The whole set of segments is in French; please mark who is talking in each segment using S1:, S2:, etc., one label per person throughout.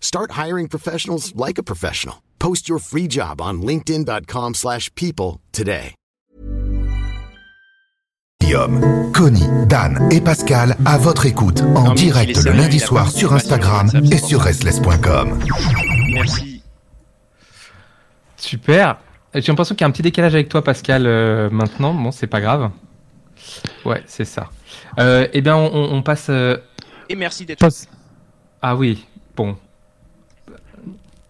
S1: Start hiring professionals like a professional. Post your free job on linkedin.com/people today.
S2: Connie, Dan et Pascal à votre écoute en direct le lundi soir sur Instagram et sur restless.com.
S3: Merci.
S4: Super. J'ai l'impression qu'il y a un petit décalage avec toi, Pascal, euh, maintenant. Bon, c'est pas grave. Ouais, c'est ça. Euh, eh bien, on, on passe. euh,
S3: Et merci d'être
S4: Ah oui, bon.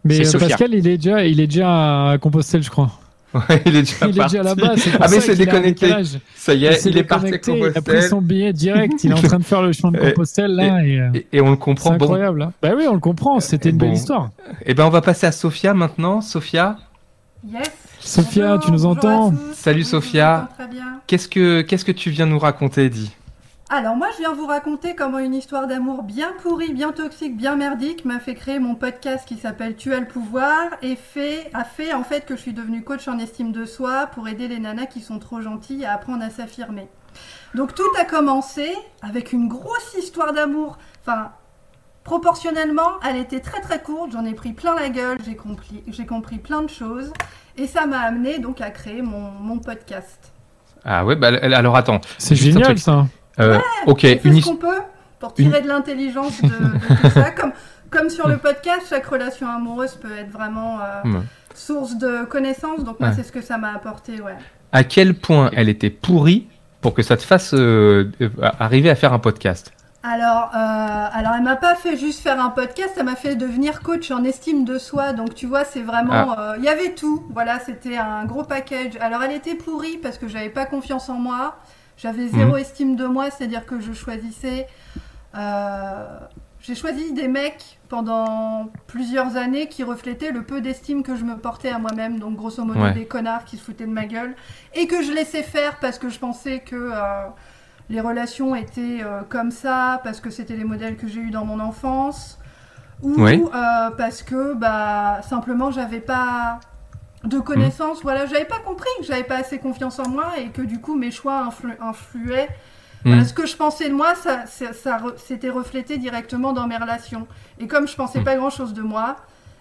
S5: Mais
S3: C'est
S5: euh. Pascal, il est déjà, il est déjà à Compostelle, je crois.
S4: Ouais, il est déjà
S5: il est
S4: parti.
S5: déjà là-bas. c'est pour
S4: Ah, mais c'est déconnecté. Ça y est, il est parti à
S5: Il a pris son billet direct. Il est en train de faire le chemin de Compostelle là. Et, euh,
S4: Et, et on le
S5: c'est
S4: comprend. Bon,
S5: incroyable. hein. Bah oui, on le comprend. C'était une
S4: Bon.
S5: belle histoire.
S4: eh ben, on va passer à Sophia maintenant. Sophia,
S6: Yes.
S5: Sophia,
S6: Bonjour,
S5: tu nous entends.
S4: Salut,
S6: Oui,
S4: Sophia.
S6: entends Très bien.
S4: qu'est-ce que qu'est-ce que tu viens nous raconter, dis
S6: Alors moi, je viens vous raconter comment une histoire d'amour bien pourrie, bien toxique, bien merdique m'a fait créer mon podcast qui s'appelle Tu as le pouvoir et fait, a fait en fait que je suis devenue coach en estime de soi pour aider les nanas qui sont trop gentilles à apprendre à s'affirmer. Donc tout a commencé avec une grosse histoire d'amour. Enfin, proportionnellement, elle était très très courte. J'en ai pris plein la gueule. J'ai compris, j'ai compris plein de choses et ça m'a amené donc à créer mon, mon podcast.
S4: Ah ouais, bah alors attends.
S5: C'est
S4: Juste un
S5: génial
S4: truc.
S5: ça.
S4: Euh, ok,
S6: On fait
S4: une
S6: ce qu'on peut pour tirer de l'intelligence de, de tout ça. Comme, comme sur le podcast, chaque relation amoureuse peut être vraiment euh, source de connaissances. Donc moi,
S4: Ouais.
S6: c'est ce que ça m'a apporté, ouais.
S4: À quel point elle était pourrie pour que ça te fasse euh, arriver à faire un podcast?
S6: Alors, alors elle m'a pas fait juste faire un podcast, ça m'a fait devenir coach en estime de soi. Donc tu vois, c'est vraiment,
S4: Ah.
S6: il y avait tout. Voilà, c'était un gros package. Alors elle était pourrie parce que j'avais pas confiance en moi, j'avais zéro
S4: Mhm.
S6: estime de moi, c'est-à-dire que je choisissais. euh, j'ai choisi des mecs pendant plusieurs années qui reflétaient le peu d'estime que je me portais à moi-même, donc grosso modo
S4: Ouais.
S6: des connards qui se foutaient de ma gueule, et que je laissais faire parce que je pensais que euh, les relations étaient euh, comme ça, parce que c'était les modèles que j'ai eus dans mon enfance, ou parce que bah, simplement j'avais pas de connaissances, voilà, j'avais pas compris que j'avais pas assez confiance en moi et que du coup mes choix influ- influaient voilà,
S4: Hmm.
S6: ce que je pensais de moi, ça, ça, ça re- s'était reflété directement dans mes relations. Et comme je pensais
S4: Mm.
S6: pas grand chose de moi,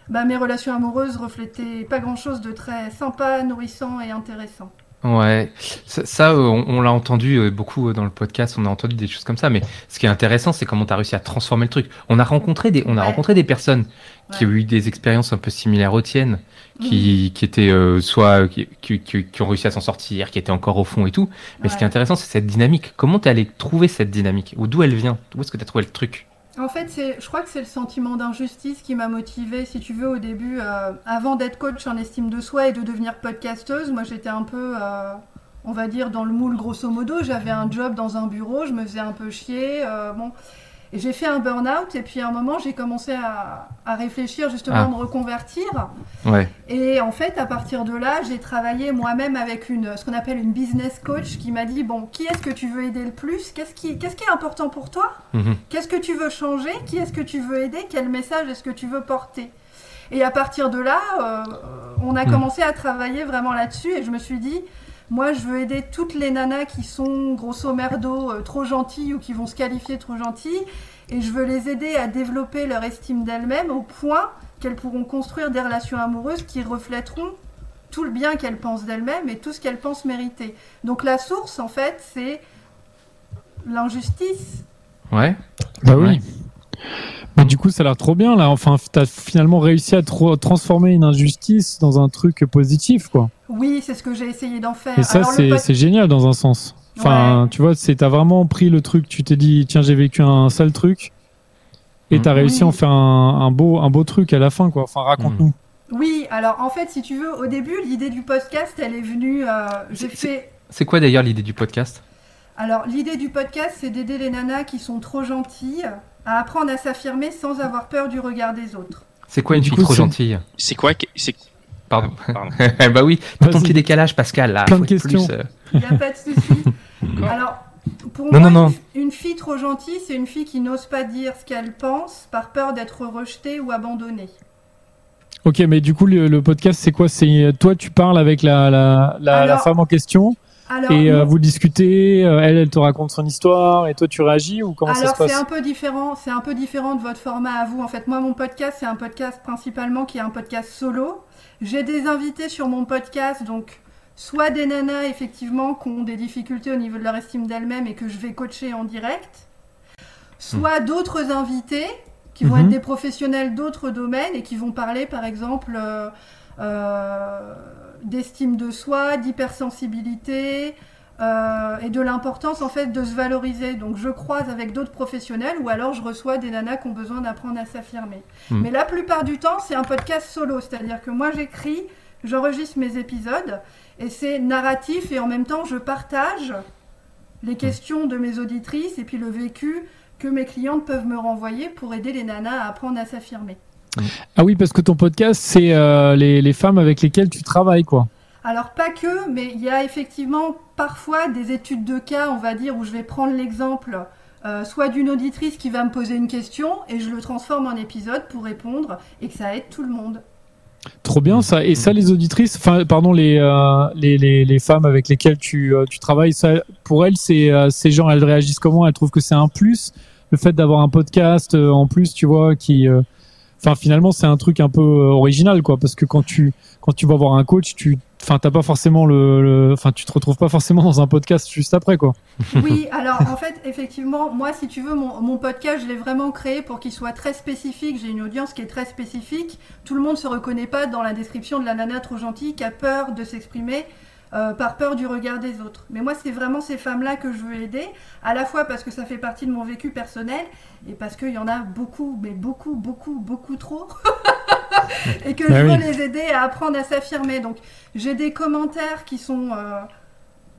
S6: bah, mes relations amoureuses reflétaient pas grand chose de très sympa, nourrissant et intéressant.
S4: Ouais, ça, ça, euh, on, on l'a entendu euh, beaucoup euh, dans le podcast, on a entendu des choses comme ça, mais ce qui est intéressant, c'est comment tu as réussi à transformer le truc. On a rencontré des, on a
S6: Ouais.
S4: rencontré des personnes qui ont eu des expériences un peu similaires aux tiennes, qui, qui étaient euh, soit qui, qui, ont réussi à s'en sortir, qui étaient encore au fond et tout. Mais ce qui est intéressant, c'est cette dynamique. Comment t'es allé trouver cette dynamique? Ou d'où elle vient? Où est-ce que tu as trouvé le truc?
S6: En fait, c'est, je crois que c'est le sentiment d'injustice qui m'a motivée, si tu veux, au début, euh, avant d'être coach en estime de soi et de devenir podcasteuse. Moi, j'étais un peu, euh, on va dire, dans le moule grosso modo. J'avais un job dans un bureau, je me faisais un peu chier. euh, bon. Et j'ai fait un burn-out, et puis à un moment, j'ai commencé à, à réfléchir justement
S4: Ah.
S6: à me reconvertir.
S4: Ouais.
S6: Et en fait, à partir de là, j'ai travaillé moi-même avec une, ce qu'on appelle une business coach qui m'a dit bon, qui est-ce que tu veux aider le plus? Qu'est-ce qui, qu'est-ce qui est important pour toi?
S4: Mhm.
S6: Qu'est-ce que tu veux changer? Qui est-ce que tu veux aider? Quel message est-ce que tu veux porter? Et à partir de là, euh, on a
S4: Mhm.
S6: commencé à travailler vraiment là-dessus et je me suis dit, moi je veux aider toutes les nanas qui sont grosso merdo euh, trop gentilles ou qui vont se qualifier trop gentilles et je veux les aider à développer leur estime d'elles-mêmes au point qu'elles pourront construire des relations amoureuses qui reflèteront tout le bien qu'elles pensent d'elles-mêmes et tout ce qu'elles pensent mériter. Donc la source, en fait, c'est l'injustice.
S4: Ouais.
S5: Bah oui.
S4: Ouais.
S5: Mais du coup, ça a l'air trop bien là. Enfin, t'as finalement réussi à transformer une injustice dans un truc positif, quoi.
S6: Oui, c'est ce que j'ai essayé d'en faire.
S5: Et ça, c'est
S6: pod-
S5: génial dans un sens. Enfin, tu vois, c'est t'as vraiment pris le truc. Tu t'es dit, tiens, j'ai vécu un sale truc, et t'as réussi à en faire un, un beau, un beau truc à la fin, quoi. Enfin, raconte-nous.
S6: Oui, alors en fait, si tu veux, au début, l'idée du podcast, elle est venue. euh, j'ai
S4: C'est-
S6: fait.
S4: C'est quoi d'ailleurs l'idée du podcast?
S6: Alors, l'idée du podcast, c'est d'aider les nanas qui sont trop gentilles à apprendre à s'affirmer sans avoir peur du regard des autres.
S4: C'est quoi une
S5: Du
S4: fille
S5: coup,
S4: trop gentille?
S3: C'est quoi que- c'est
S4: Pardon.
S3: Pardon.
S4: bah oui, ton petit décalage, Pascal. Là,
S5: Plein
S4: faut
S5: de
S4: plus,
S5: questions.
S4: euh,
S6: Il n'y a pas de souci. Alors, pour
S4: Non,
S6: moi,
S4: non, non.
S6: Une, une fille trop gentille, c'est une fille qui n'ose pas dire ce qu'elle pense par peur d'être rejetée ou abandonnée.
S5: Ok, mais du coup, le, le podcast, c'est quoi? C'est toi, tu parles avec la, la, la, femme en question,
S6: Alors,
S5: et euh, vous discutez. euh, elle, elle te raconte son histoire, et toi, tu réagis ou comment ça
S6: Alors
S5: se passe
S6: c'est un peu différent, c'est un peu différent de votre format à vous. En fait, moi mon podcast c'est un podcast principalement qui est un podcast solo. J'ai des invités sur mon podcast, donc soit des nanas effectivement qui ont des difficultés au niveau de leur estime d'elles-mêmes et que je vais coacher en direct, soit d'autres invités qui vont
S5: Mhm.
S6: être des professionnels d'autres domaines et qui vont parler par exemple euh, euh, d'estime de soi, d'hypersensibilité, euh, et de l'importance en fait de se valoriser. Donc je croise avec d'autres professionnels ou alors je reçois des nanas qui ont besoin d'apprendre à s'affirmer.
S4: Hmm.
S6: Mais la plupart du temps c'est un podcast solo, c'est-à-dire que moi j'écris, j'enregistre mes épisodes et c'est narratif et en même temps je partage les questions de mes auditrices et puis le vécu que mes clientes peuvent me renvoyer pour aider les nanas à apprendre à s'affirmer.
S5: Ah oui, parce que ton podcast, c'est euh, les, les femmes avec lesquelles tu travailles, quoi.
S6: Alors pas que, mais il y a effectivement parfois des études de cas, on va dire, où je vais prendre l'exemple euh, soit d'une auditrice qui va me poser une question et je le transforme en épisode pour répondre et que ça aide tout le monde.
S5: Trop bien ça. Et ça, les auditrices, enfin, pardon, les, euh, les, les, les femmes avec lesquelles tu, euh, tu travailles, ça, pour elles, c'est ces gens, elles réagissent comment? Elles trouvent que c'est un plus, le fait d'avoir un podcast en plus, tu vois, qui, enfin, finalement, c'est un truc un peu euh, original, quoi, parce que quand tu, quand tu vas voir un coach, tu, enfin, t'as pas forcément le, enfin, tu te retrouves pas forcément dans un podcast juste après, quoi.
S6: Oui, alors en fait, effectivement, moi, si tu veux, mon, mon podcast, je l'ai vraiment créé pour qu'il soit très spécifique. J'ai une audience qui est très spécifique. Tout le monde se reconnaît pas dans la description de la nana trop gentille qui a peur de s'exprimer. Euh, par peur du regard des autres. Mais moi, c'est vraiment ces femmes-là que je veux aider, à la fois parce que ça fait partie de mon vécu personnel et parce qu'il y en a beaucoup, mais beaucoup, beaucoup, beaucoup trop, et que
S5: Bah
S6: je veux
S5: oui.
S6: les aider à apprendre à s'affirmer. Donc, j'ai des commentaires qui sont euh,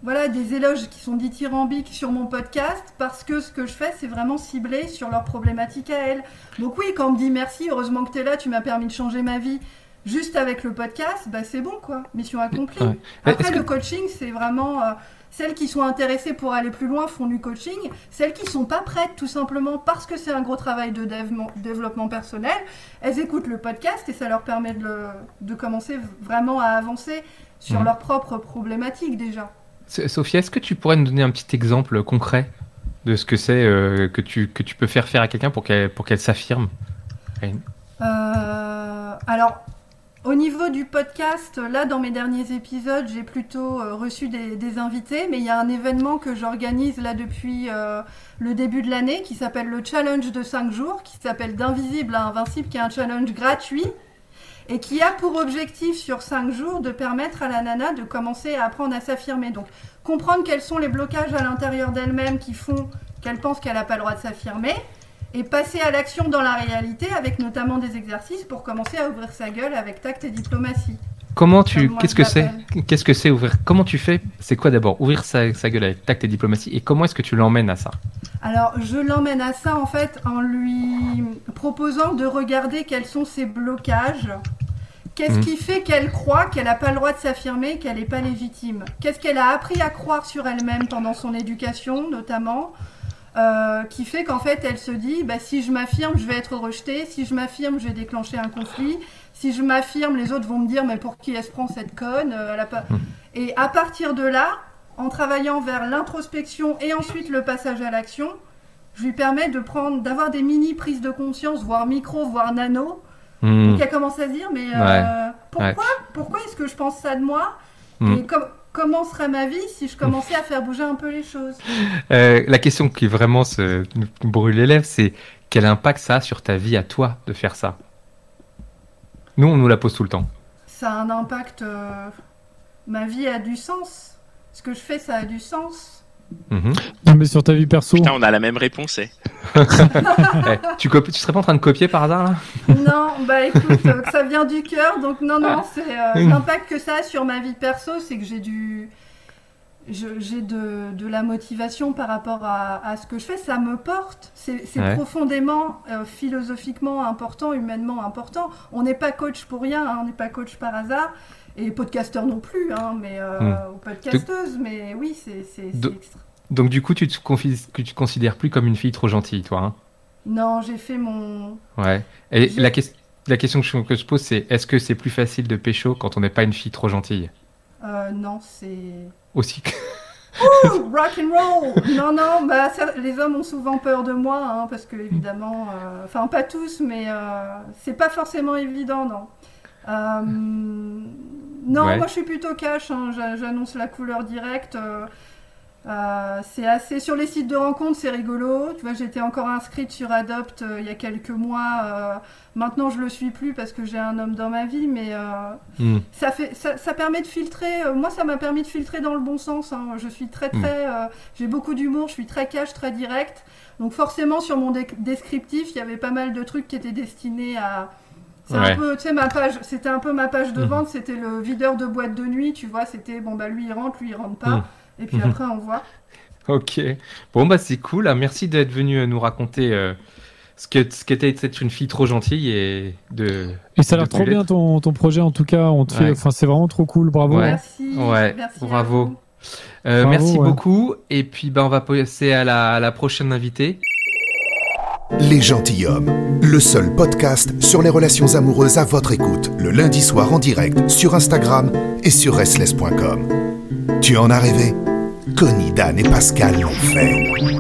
S6: voilà, des éloges qui sont dithyrambiques sur mon podcast parce que ce que je fais, c'est vraiment ciblé sur leurs problématiques à elles. Donc oui, quand on me dit merci, heureusement que tu es là, tu m'as permis de changer ma vie juste avec le podcast, bah c'est bon quoi, mission accomplie.
S4: Ouais.
S6: Après le
S4: que-
S6: coaching, c'est vraiment euh, celles qui sont intéressées pour aller plus loin font du coaching, celles qui sont pas prêtes tout simplement parce que c'est un gros travail de développement- personnel, elles écoutent le podcast et ça leur permet de, le- de commencer vraiment à avancer sur leurs propres problématiques déjà.
S4: Sophie, est-ce que tu pourrais nous donner un petit exemple concret de ce que c'est euh, que, tu, que tu peux faire faire à quelqu'un pour qu'elle pour qu'elle s'affirme
S6: Euh, alors, au niveau du podcast, là, dans mes derniers épisodes, j'ai plutôt euh, reçu des, invités, mais il y a un événement que j'organise là depuis euh, le début de l'année qui s'appelle le challenge de 5 jours, qui s'appelle d'invisible à invincible, qui est un challenge gratuit et qui a pour objectif sur 5 jours de permettre à la nana de commencer à apprendre à s'affirmer. Donc, comprendre quels sont les blocages à l'intérieur d'elle-même qui font qu'elle pense qu'elle n'a pas le droit de s'affirmer et passer à l'action dans la réalité avec notamment des exercices pour commencer à ouvrir sa gueule avec tact et diplomatie.
S4: Comment tu qu'est-ce que c'est. Qu'est-ce que c'est ouvrir Comment tu fais C'est quoi d'abord ouvrir sa, sa gueule avec tact et diplomatie et comment est-ce que tu l'emmènes à ça?
S6: Alors, je l'emmène à ça en fait en lui proposant de regarder quels sont ses blocages. Qu'est-ce
S4: Mhm.
S6: qui fait qu'elle croit qu'elle n'a pas le droit de s'affirmer, qu'elle n'est pas légitime? Qu'est-ce qu'elle a appris à croire sur elle-même pendant son éducation, notamment? Euh, qui fait qu'en fait elle se dit bah, si je m'affirme, je vais être rejetée, si je m'affirme, je vais déclencher un conflit, si je m'affirme, les autres vont me dire mais pour qui elle se prend cette conne Euh, elle a pas... Et à partir de là, en travaillant vers l'introspection et ensuite le passage à l'action, je lui permets de prendre, d'avoir des mini prises de conscience, voire micro, voire nano.
S4: Hmm.
S6: Donc elle commence à se dire mais euh,
S4: Ouais,
S6: pourquoi, pourquoi est-ce que je pense ça de moi?
S4: Mm.
S6: Et comme comment serait ma vie si je commençais à faire bouger un peu les choses
S4: Euh, la question qui vraiment se brûle les lèvres, c'est quel impact ça a sur ta vie à toi de faire ça? Nous, on nous la pose tout le temps.
S6: Ça a un impact. euh, Ma vie a du sens. Ce que je fais, ça a du sens.
S4: Mhm.
S5: Non, mais sur ta vie perso.
S7: Putain, on a la même réponse. eh.
S4: Eh, tu, serais pas en train de copier par hasard là?
S6: Non, bah écoute, euh, ça vient du cœur, donc non, non, c'est euh,
S4: Mm.
S6: l'impact que ça a sur ma vie perso, c'est que j'ai du, j'ai de, de la motivation par rapport à, à ce que je fais, ça me porte. C'est c'est
S4: Ouais.
S6: profondément, euh, philosophiquement important, humainement important. On n'est pas coach pour rien, hein, on n'est pas coach par hasard. Et podcasteur non plus, hein, mais euh,
S4: Mm.
S6: ou podcasteuse, mais oui, c'est extra.
S4: Donc du coup, tu te, tu considères plus comme une fille trop gentille, toi hein?
S6: Non, j'ai fait mon,
S4: Ouais. Et la, ques- la question que je, que je pose, c'est est-ce que c'est plus facile de pécho quand on n'est pas une fille trop gentille?
S6: Euh, non, c'est
S4: Aussi que-
S6: Ouh, rock and roll. Non, non, bah ça, les hommes ont souvent peur de moi, hein, parce que évidemment, euh, enfin pas tous, mais euh, c'est pas forcément évident, non. Euh, non,
S4: Ouais.
S6: moi je suis plutôt cash, hein, j'a- j'annonce la couleur directe. euh, euh, c'est assez sur les sites de rencontres, c'est rigolo. Tu vois, j'étais encore inscrite sur Adopt euh, il y a quelques mois. maintenant, je le suis plus parce que j'ai un homme dans ma vie, mais
S4: Hmm.
S6: ça, fait, ça, ça permet de filtrer. moi, ça m'a permis de filtrer dans le bon sens. hein. Je suis très,
S4: Mm.
S6: très. j'ai beaucoup d'humour, je suis très cash, très direct. Donc, forcément, sur mon descriptif, il y avait pas mal de trucs qui étaient destinés à. C'est
S4: Ouais.
S6: un peu, tu sais, ma page, c'était un peu ma page de
S4: Mhm.
S6: vente, c'était le videur de boîte de nuit, tu vois, c'était bon, bah lui il rentre, lui il rentre pas,
S4: Mhm.
S6: et puis
S4: Mhm.
S6: après on voit.
S4: Ok. Bon, bah c'est cool. Ah, Merci d'être venu euh, nous raconter euh, ce que ce qu'était d'être une fille trop gentille et de.
S5: Et ça a l'air trop bien ton, ton projet en tout cas. On te fait, enfin c'est vraiment trop cool. Bravo.
S4: Ouais.
S6: Merci,
S4: Ouais,
S6: merci à
S4: bravo.
S6: vous.
S4: Euh,
S5: Bravo,
S4: merci
S5: ouais.
S4: beaucoup. Et puis, bah, on va passer à la, à la prochaine invitée.
S2: Les Gentilhommes, le seul podcast sur les relations amoureuses à votre écoute, le lundi soir en direct sur Instagram et sur restless.com. Tu en as rêvé? Connie, Dan et Pascal l'ont fait.